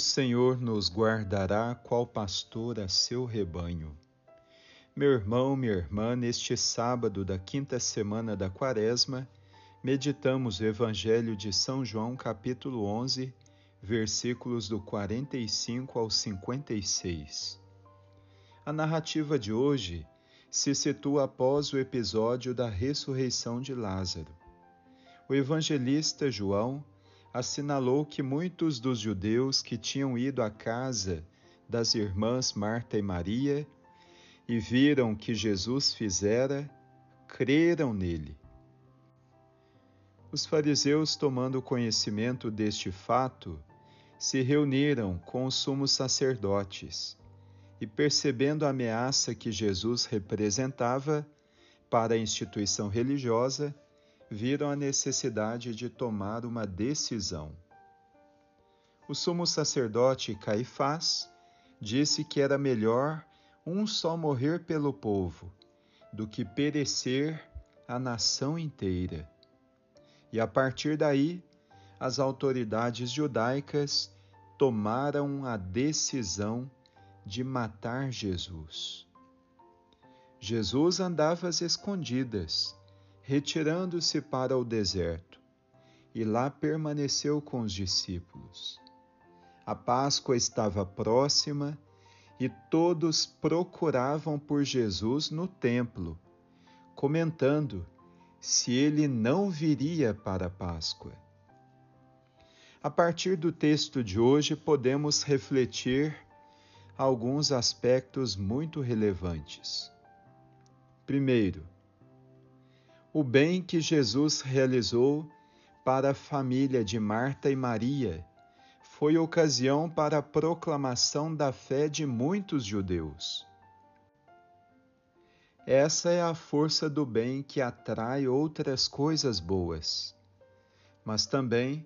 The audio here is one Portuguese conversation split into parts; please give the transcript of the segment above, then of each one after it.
O Senhor nos guardará qual pastor a seu rebanho. Meu irmão, minha irmã, neste sábado da quinta semana da Quaresma, meditamos o Evangelho de São João, capítulo 11, versículos do 45 ao 56. A narrativa de hoje se situa após o episódio da ressurreição de Lázaro. O evangelista João assinalou que muitos dos judeus que tinham ido à casa das irmãs Marta e Maria e viram que Jesus fizera, creram nele. Os fariseus, tomando conhecimento deste fato, se reuniram com os sumos sacerdotes e, percebendo a ameaça que Jesus representava para a instituição religiosa, viram a necessidade de tomar uma decisão. O sumo sacerdote Caifás disse que era melhor um só morrer pelo povo do que perecer a nação inteira. E a partir daí, as autoridades judaicas tomaram a decisão de matar Jesus. Jesus andava às escondidas retirando-se para o deserto, e lá permaneceu com os discípulos. A Páscoa estava próxima e todos procuravam por Jesus no templo, comentando se ele não viria para a Páscoa. A partir do texto de hoje, podemos refletir alguns aspectos muito relevantes. Primeiro, o bem que Jesus realizou para a família de Marta e Maria foi ocasião para a proclamação da fé de muitos judeus. Essa é a força do bem que atrai outras coisas boas, mas também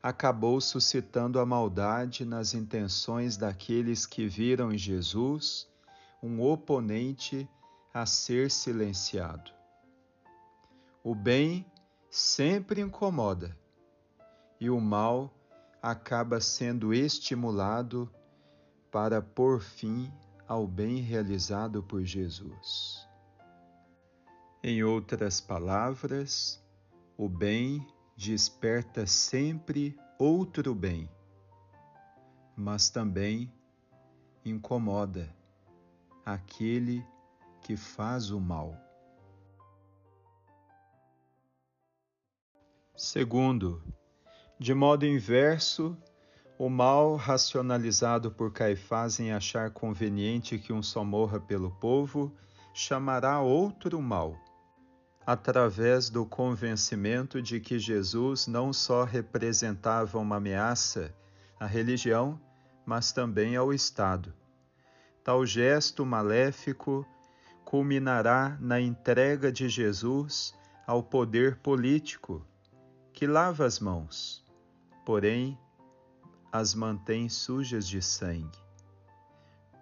acabou suscitando a maldade nas intenções daqueles que viram em Jesus um oponente a ser silenciado. O bem sempre incomoda e o mal acaba sendo estimulado para pôr fim ao bem realizado por Jesus. Em outras palavras, o bem desperta sempre outro bem, mas também incomoda aquele que faz o mal. Segundo, de modo inverso, o mal racionalizado por Caifás em achar conveniente que um só morra pelo povo chamará outro mal, através do convencimento de que Jesus não só representava uma ameaça à religião, mas também ao Estado. Tal gesto maléfico culminará na entrega de Jesus ao poder político que lava as mãos, porém as mantém sujas de sangue.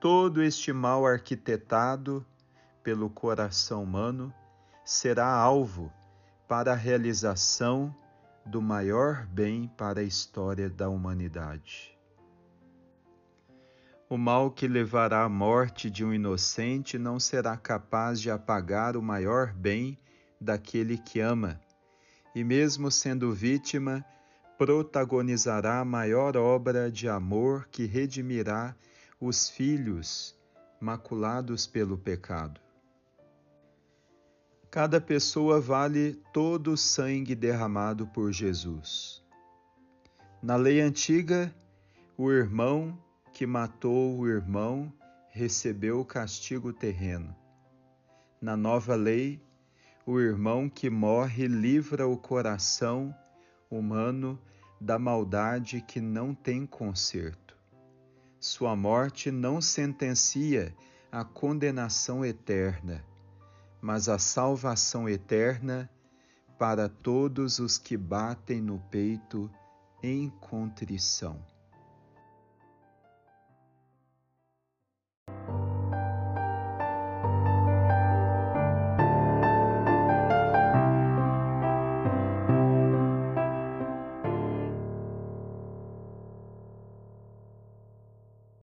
Todo este mal arquitetado pelo coração humano será alvo para a realização do maior bem para a história da humanidade. O mal que levará à morte de um inocente não será capaz de apagar o maior bem daquele que ama e, mesmo sendo vítima, protagonizará a maior obra de amor que redimirá os filhos maculados pelo pecado. Cada pessoa vale todo o sangue derramado por Jesus. Na lei antiga, o irmão que matou o irmão recebeu o castigo terreno. Na nova lei, o irmão que morre livra o coração humano da maldade que não tem conserto. Sua morte não sentencia a condenação eterna, mas a salvação eterna para todos os que batem no peito em contrição.